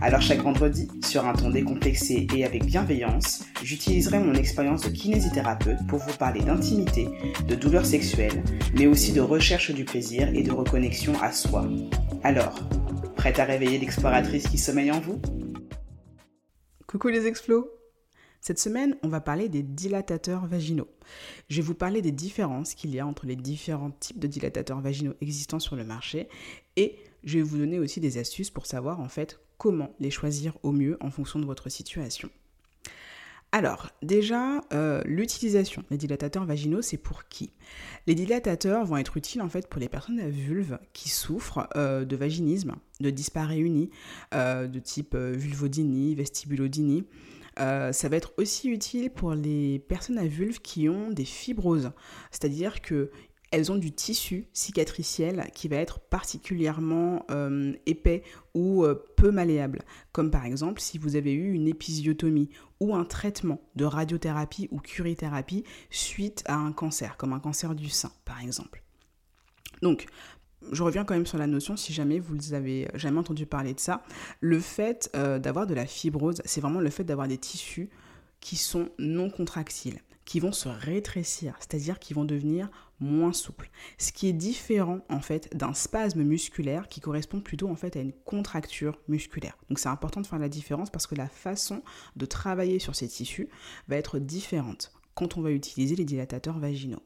Alors chaque vendredi, sur un ton décomplexé et avec bienveillance, j'utiliserai mon expérience de kinésithérapeute pour vous parler d'intimité, de douleurs sexuelles, mais aussi de recherche du plaisir et de reconnexion à soi. Alors, prête à réveiller l'exploratrice qui sommeille en vous? Coucou les explos cette semaine, on va parler des dilatateurs vaginaux. Je vais vous parler des différences qu'il y a entre les différents types de dilatateurs vaginaux existants sur le marché et je vais vous donner aussi des astuces pour savoir en fait comment les choisir au mieux en fonction de votre situation. Alors, déjà, euh, l'utilisation des dilatateurs vaginaux, c'est pour qui? Les dilatateurs vont être utiles en fait pour les personnes à vulve qui souffrent euh, de vaginisme, de dyspareunie, euh, de type vulvodynie, vestibulodynie. ça va être aussi utile pour les personnes à vulve qui ont des fibroses, c'est-à-dire que elles ont du tissu cicatriciel qui va être particulièrement euh, épais ou euh, peu malléable, comme par exemple si vous avez eu une épisiotomie ou un traitement de radiothérapie ou curithérapie suite à un cancer, comme un cancer du sein par exemple. Donc, je reviens quand même sur la notion, si jamais vous avez jamais entendu parler de ça, le fait euh, d'avoir de la fibrose, c'est vraiment le fait d'avoir des tissus qui sont non contractiles qui vont se rétrécir, c'est-à-dire qui vont devenir moins souples. Ce qui est différent en fait d'un spasme musculaire qui correspond plutôt en fait à une contracture musculaire. Donc c'est important de faire la différence parce que la façon de travailler sur ces tissus va être différente quand on va utiliser les dilatateurs vaginaux.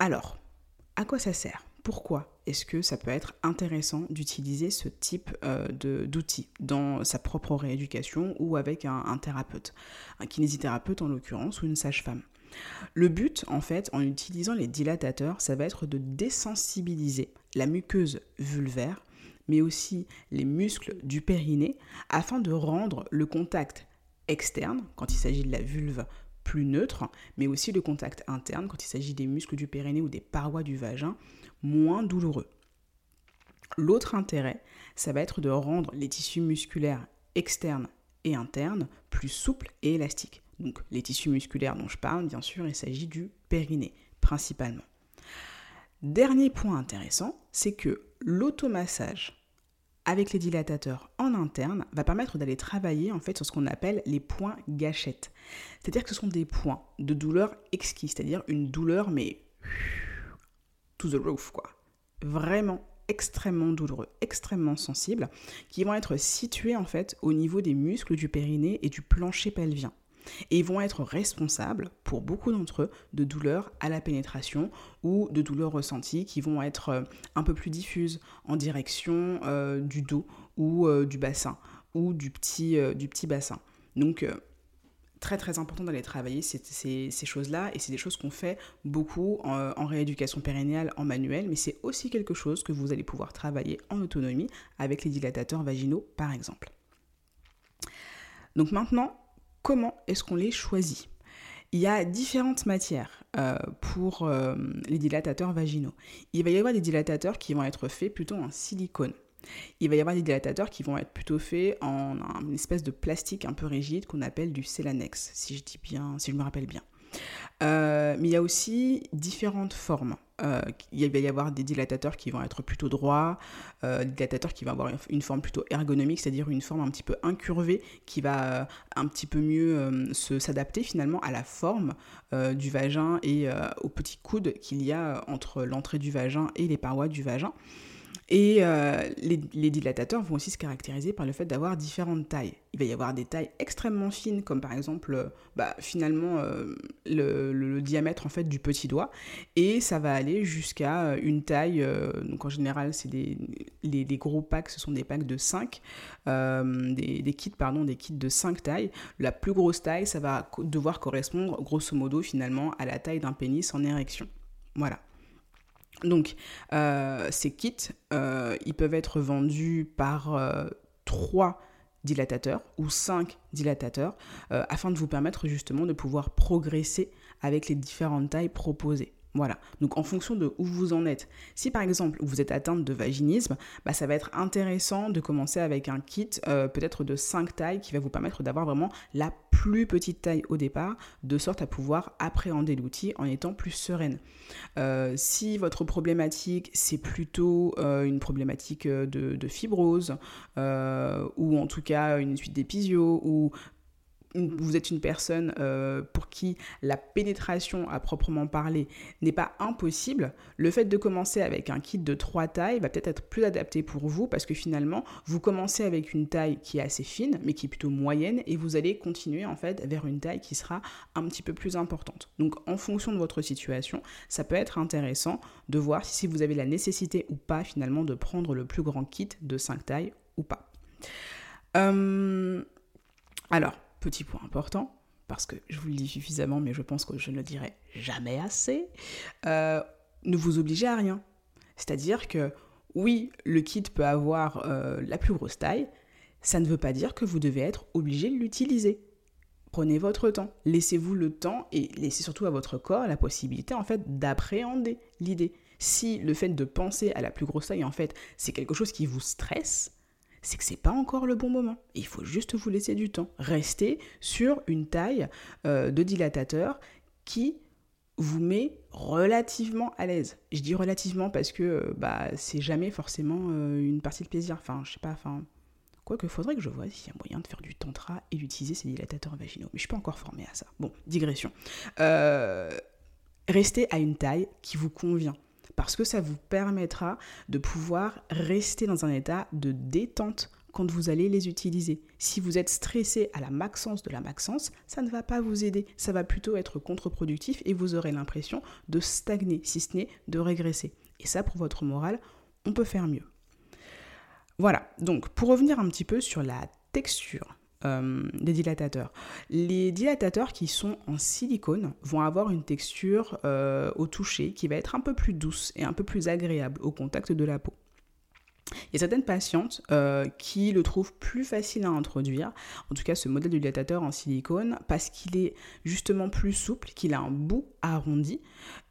Alors, à quoi ça sert? Pourquoi est-ce que ça peut être intéressant d'utiliser ce type euh, d'outils dans sa propre rééducation ou avec un, thérapeute, un kinésithérapeute en l'occurrence ou une sage-femme? Le but, en fait, en utilisant les dilatateurs, ça va être de désensibiliser la muqueuse vulvaire, mais aussi les muscles du périnée, afin de rendre le contact externe, quand il s'agit de la vulve, neutre, mais aussi le contact interne, quand il s'agit des muscles du périnée ou des parois du vagin, moins douloureux. L'autre intérêt, ça va être de rendre les tissus musculaires externes et internes plus souples et élastiques. Donc les tissus musculaires dont je parle, bien sûr, il s'agit du périnée principalement. Dernier point intéressant, c'est que l'automassage avec les dilatateurs en interne va permettre d'aller travailler en fait sur ce qu'on appelle les points gâchettes. C'est-à-dire que ce sont des points de douleur exquis, c'est-à-dire une douleur mais to the roof, quoi. Vraiment extrêmement douloureux, extrêmement sensibles, qui vont être situés en fait au niveau des muscles du périnée et du plancher pelvien. Et vont être responsables, pour beaucoup d'entre eux, de douleurs à la pénétration ou de douleurs ressenties qui vont être euh, un peu plus diffuses en direction euh, du dos ou euh, du bassin ou du petit, du petit bassin. Donc très très important d'aller travailler ces, choses-là et c'est des choses qu'on fait beaucoup en, rééducation périnéale en manuel, mais c'est aussi quelque chose que vous allez pouvoir travailler en autonomie avec les dilatateurs vaginaux par exemple. Donc maintenant, comment est-ce qu'on les choisit il y a différentes matières euh, pour euh, les dilatateurs vaginaux. Il va y avoir des dilatateurs qui vont être faits plutôt en silicone. Il va y avoir des dilatateurs qui vont être plutôt faits en une espèce de plastique un peu rigide qu'on appelle du Celanex, si je dis bien, si je me rappelle bien. Euh, mais il y a aussi différentes formes. Euh, il va y avoir des dilatateurs qui vont être plutôt droits, euh, des dilatateurs qui vont avoir une forme plutôt ergonomique, c'est-à-dire une forme un petit peu incurvée qui va un petit peu mieux s'adapter finalement à la forme du vagin et au petit coude qu'il y a entre l'entrée du vagin et les parois du vagin. Et euh, les, dilatateurs vont aussi se caractériser par le fait d'avoir différentes tailles. Il va y avoir des tailles extrêmement fines, comme par exemple, euh, bah, finalement, euh, le, diamètre en fait du petit doigt, et ça va aller jusqu'à une taille. donc en général, c'est des les, gros packs, ce sont des packs de 5, des, kits pardon, des kits de 5 tailles. La plus grosse taille, ça va devoir correspondre grosso modo finalement à la taille d'un pénis en érection. Voilà. Donc, euh, ces kits, euh, ils peuvent être vendus par euh, trois dilatateurs ou cinq dilatateurs afin de vous permettre justement de pouvoir progresser avec les différentes tailles proposées. Voilà. Donc en fonction de où vous en êtes. Si par exemple vous êtes atteinte de vaginisme, bah, ça va être intéressant de commencer avec un kit euh, peut-être de 5 tailles qui va vous permettre d'avoir vraiment la plus petite taille au départ, de sorte à pouvoir appréhender l'outil en étant plus sereine. Euh, si votre problématique c'est plutôt euh, une problématique de, de fibrose ou en tout cas une suite d'épisio ou vous êtes une personne euh, pour qui la pénétration à proprement parler n'est pas impossible, le fait de commencer avec un kit de trois tailles va peut-être être plus adapté pour vous parce que finalement, vous commencez avec une taille qui est assez fine mais qui est plutôt moyenne et vous allez continuer en fait vers une taille qui sera un petit peu plus importante. Donc en fonction de votre situation, ça peut être intéressant de voir si vous avez la nécessité ou pas finalement de prendre le plus grand kit de 5 tailles ou pas. Euh, alors, Petit point important, parce que je vous le dis suffisamment, mais je pense que je ne le dirai jamais assez, euh, ne vous obligez à rien. C'est-à-dire que oui, le kit peut avoir euh, la plus grosse taille, ça ne veut pas dire que vous devez être obligé de l'utiliser. Prenez votre temps, laissez-vous le temps et laissez surtout à votre corps la possibilité en fait d'appréhender l'idée. Si le fait de penser à la plus grosse taille en fait c'est quelque chose qui vous stresse, c'est que c'est pas encore le bon moment. Il faut juste vous laisser du temps. Restez sur une taille euh, de dilatateur qui vous met relativement à l'aise. Je dis relativement parce que euh, bah c'est jamais forcément euh, une partie de plaisir. Enfin, je sais pas, enfin. Quoique, faudrait que je vois s'il y a moyen de faire du tantra et d'utiliser ces dilatateurs vaginaux. Mais je suis pas encore formée à ça. Bon, digression. restez à une taille qui vous convient parce que ça vous permettra de pouvoir rester dans un état de détente quand vous allez les utiliser. Si vous êtes stressé à la maxence de la maxence, ça ne va pas vous aider, ça va plutôt être contre-productif et vous aurez l'impression de stagner, si ce n'est de régresser. Et ça, pour votre morale, on peut faire mieux. Voilà, donc pour revenir un petit peu sur la texture euh, des dilatateurs. Les dilatateurs qui sont en silicone vont avoir une texture euh, au toucher qui va être un peu plus douce et un peu plus agréable au contact de la peau. Il y a certaines patientes euh, qui le trouvent plus facile à introduire, en tout cas ce modèle de dilatateur en silicone, parce qu'il est justement plus souple, qu'il a un bout arrondi,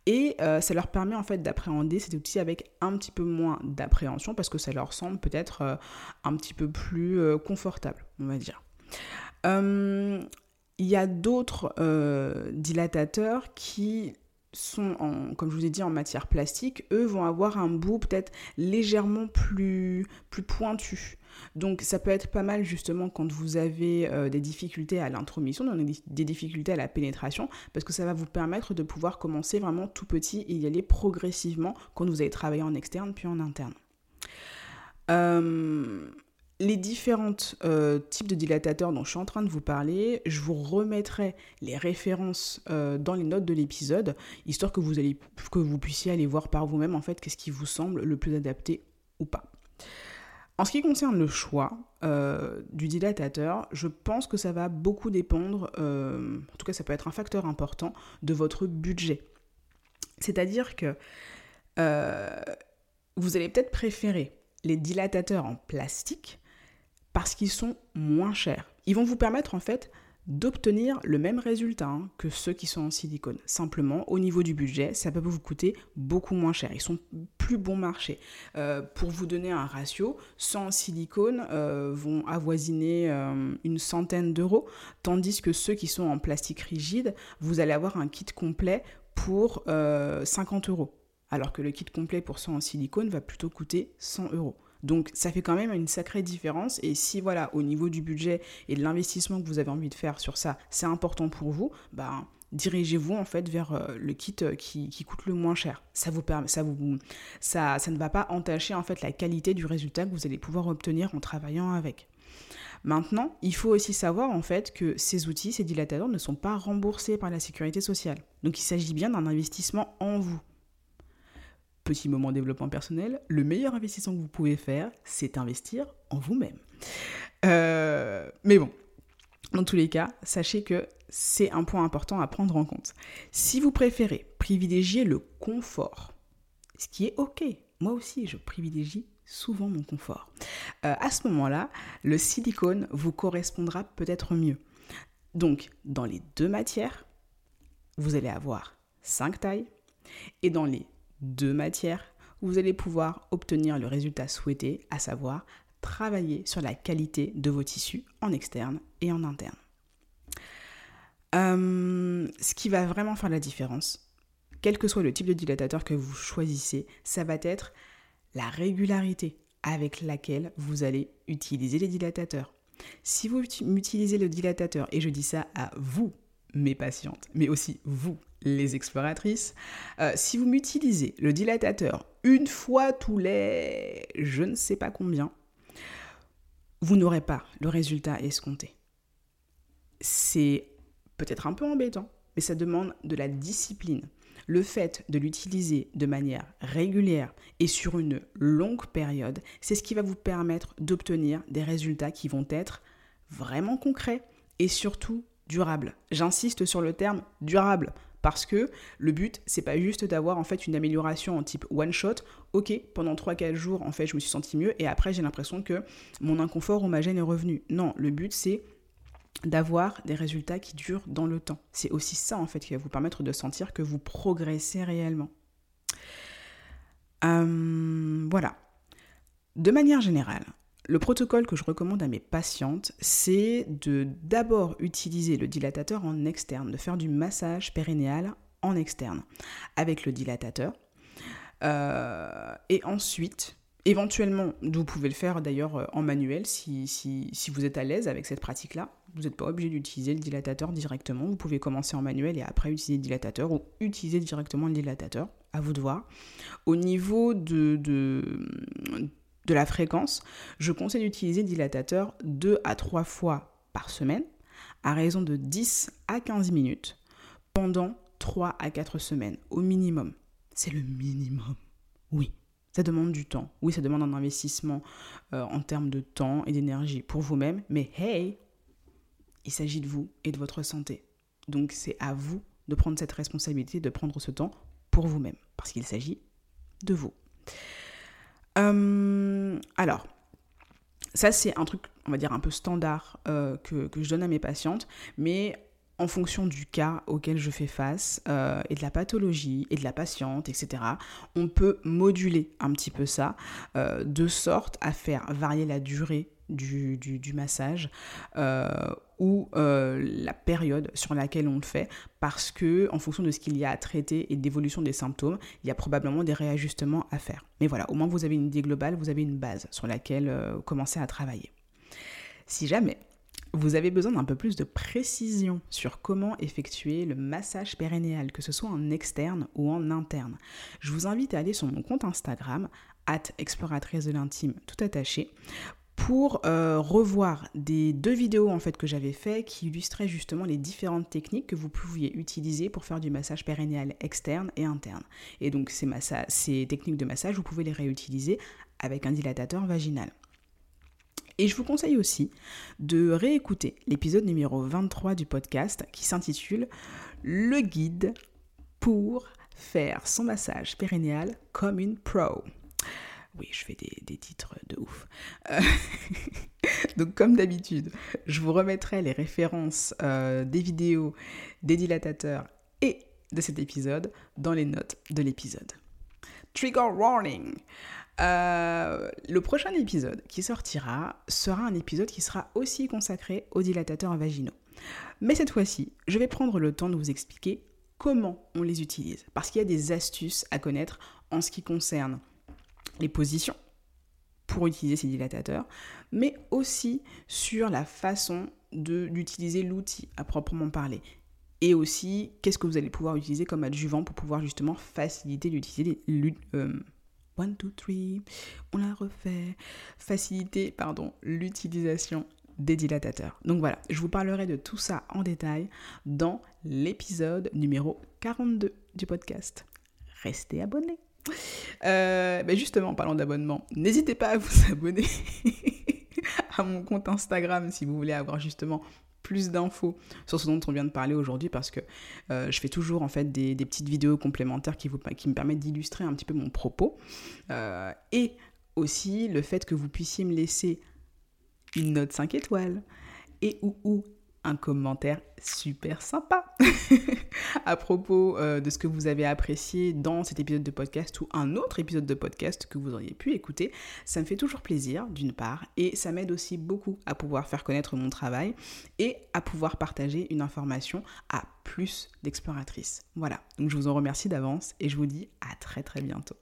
et ça leur permet en fait d'appréhender cet outil avec un petit peu moins d'appréhension, parce que ça leur semble peut-être un petit peu plus confortable, on va dire. Euh, il y a d'autres euh, dilatateurs qui sont, en, comme je vous ai dit, en matière plastique, eux vont avoir un bout peut-être légèrement plus, plus pointu. Donc ça peut être pas mal justement quand vous avez euh, des difficultés à l'intromission, des difficultés à la pénétration, parce que ça va vous permettre de pouvoir commencer vraiment tout petit et y aller progressivement quand vous allez travailler en externe puis en interne. Euh, les différents euh, types de dilatateurs dont je suis en train de vous parler, je vous remettrai les références euh, dans les notes de l'épisode, histoire que vous, allez, que vous puissiez aller voir par vous-même en fait qu'est-ce qui vous semble le plus adapté ou pas. En ce qui concerne le choix euh, du dilatateur, je pense que ça va beaucoup dépendre, en tout cas ça peut être un facteur important, de votre budget. C'est-à-dire que vous allez peut-être préférer les dilatateurs en plastique parce qu'ils sont moins chers. Ils vont vous permettre en fait d'obtenir le même résultat hein, que ceux qui sont en silicone. Simplement, au niveau du budget, ça peut vous coûter beaucoup moins cher. Ils sont plus bon marché. Euh, pour vous donner un ratio, 100 silicone euh, vont avoisiner euh, une centaine d'euros, tandis que ceux qui sont en plastique rigide, vous allez avoir un kit complet pour 50 euros. Alors que le kit complet pour 100 en silicone va plutôt coûter 100 euros. Donc ça fait quand même une sacrée différence et si voilà au niveau du budget et de l'investissement que vous avez envie de faire sur ça, c'est important pour vous, ben dirigez-vous en fait vers euh, le kit euh, qui, coûte le moins cher. Ça vous permet, ça vous, ça, ça ne va pas entacher en fait la qualité du résultat que vous allez pouvoir obtenir en travaillant avec. Maintenant, il faut aussi savoir en fait que ces outils, ces dilatateurs ne sont pas remboursés par la sécurité sociale. Donc il s'agit bien d'un investissement en vous petit moment développement personnel, le meilleur investissement que vous pouvez faire, c'est investir en vous-même. Euh, mais bon, dans tous les cas, sachez que c'est un point important à prendre en compte. Si vous préférez privilégier le confort, ce qui est ok, moi aussi je privilégie souvent mon confort, euh, à ce moment-là, le silicone vous correspondra peut-être mieux. Donc, dans les deux matières, vous allez avoir 5 tailles Et dans les deux matières, vous allez pouvoir obtenir le résultat souhaité, à savoir travailler sur la qualité de vos tissus en externe et en interne. Euh, ce qui va vraiment faire la différence, quel que soit le type de dilatateur que vous choisissez, ça va être la régularité avec laquelle vous allez utiliser les dilatateurs. Si vous utilisez le dilatateur, et je dis ça à vous, mes patientes, mais aussi vous, les exploratrices, euh, si vous m'utilisez le dilatateur une fois tous les je ne sais pas combien, vous n'aurez pas le résultat escompté. C'est peut-être un peu embêtant, mais ça demande de la discipline. Le fait de l'utiliser de manière régulière et sur une longue période, c'est ce qui va vous permettre d'obtenir des résultats qui vont être vraiment concrets et surtout durables. J'insiste sur le terme durable parce que le but c'est pas juste d'avoir en fait une amélioration en type one shot. OK, pendant 3 4 jours en fait, je me suis senti mieux et après j'ai l'impression que mon inconfort ou ma gêne est revenu. Non, le but c'est d'avoir des résultats qui durent dans le temps. C'est aussi ça en fait qui va vous permettre de sentir que vous progressez réellement. Euh, voilà. De manière générale, le protocole que je recommande à mes patientes, c'est de d'abord utiliser le dilatateur en externe, de faire du massage périnéal en externe avec le dilatateur. Euh, et ensuite, éventuellement, vous pouvez le faire d'ailleurs euh, en manuel si, si, si vous êtes à l'aise avec cette pratique-là. Vous n'êtes pas obligé d'utiliser le dilatateur directement. Vous pouvez commencer en manuel et après utiliser le dilatateur ou utiliser directement le dilatateur. À vous de voir. Au niveau de, de, de la fréquence, je conseille d'utiliser dilatateur 2 à 3 fois par semaine à raison de 10 à 15 minutes pendant 3 à 4 semaines au minimum. C'est le minimum. Oui, ça demande du temps. Oui, ça demande un investissement euh, en termes de temps et d'énergie pour vous-même. Mais hey, il s'agit de vous et de votre santé. Donc c'est à vous de prendre cette responsabilité, de prendre ce temps pour vous-même, parce qu'il s'agit de vous. Euh, alors, ça c'est un truc, on va dire, un peu standard euh, que, je donne à mes patientes, mais en fonction du cas auquel je fais face euh, et de la pathologie et de la patiente, etc., on peut moduler un petit peu ça de sorte à faire varier la durée du, du, massage euh, ou euh, la période sur laquelle on le fait parce que en fonction de ce qu'il y a à traiter et d'évolution des symptômes, il y a probablement des réajustements à faire. Mais voilà, au moins vous avez une idée globale, vous avez une base sur laquelle euh, commencer à travailler. Si jamais vous avez besoin d'un peu plus de précision sur comment effectuer le massage périnéal, que ce soit en externe ou en interne. Je vous invite à aller sur mon compte Instagram, at exploratrice de l'intime, tout attaché, pour euh, revoir des deux vidéos en fait que j'avais fait qui illustraient justement les différentes techniques que vous pouviez utiliser pour faire du massage périnéal externe et interne. Et donc ces, techniques de massage, vous pouvez les réutiliser avec un dilatateur vaginal. Et je vous conseille aussi de réécouter l'épisode numéro 23 du podcast qui s'intitule Le guide pour faire son massage périnéal comme une pro. Oui, je fais des, titres de ouf. Euh, donc comme d'habitude, je vous remettrai les références euh, des vidéos, des dilatateurs et de cet épisode dans les notes de l'épisode. Trigger warning. Euh, le prochain épisode qui sortira sera un épisode qui sera aussi consacré aux dilatateurs vaginaux. Mais cette fois-ci, je vais prendre le temps de vous expliquer comment on les utilise. Parce qu'il y a des astuces à connaître en ce qui concerne les positions pour utiliser ces dilatateurs, mais aussi sur la façon d'utiliser l'outil à proprement parler. Et aussi, qu'est-ce que vous allez pouvoir utiliser comme adjuvant pour pouvoir justement faciliter l'utiliser. Euh, one, two, three, on la refait. Faciliter, pardon, l'utilisation des dilatateurs. Donc voilà, je vous parlerai de tout ça en détail dans l'épisode numéro 42 du podcast. Restez abonnés. Euh, justement, en parlant d'abonnement, n'hésitez pas à vous abonner à mon compte Instagram si vous voulez avoir justement plus d'infos sur ce dont on vient de parler aujourd'hui parce que euh, je fais toujours en fait des, petites vidéos complémentaires qui me permettent d'illustrer un petit peu mon propos. Euh, et aussi le fait que vous puissiez me laisser une note 5 étoiles et ou, ou un commentaire super sympa à propos euh, de ce que vous avez apprécié dans cet épisode de podcast ou un autre épisode de podcast que vous auriez pu écouter. Ça me fait toujours plaisir d'une part et ça m'aide aussi beaucoup à pouvoir faire connaître mon travail et à pouvoir partager une information à plus d'exploratrices. Voilà, donc je vous en remercie d'avance et je vous dis à très très bientôt.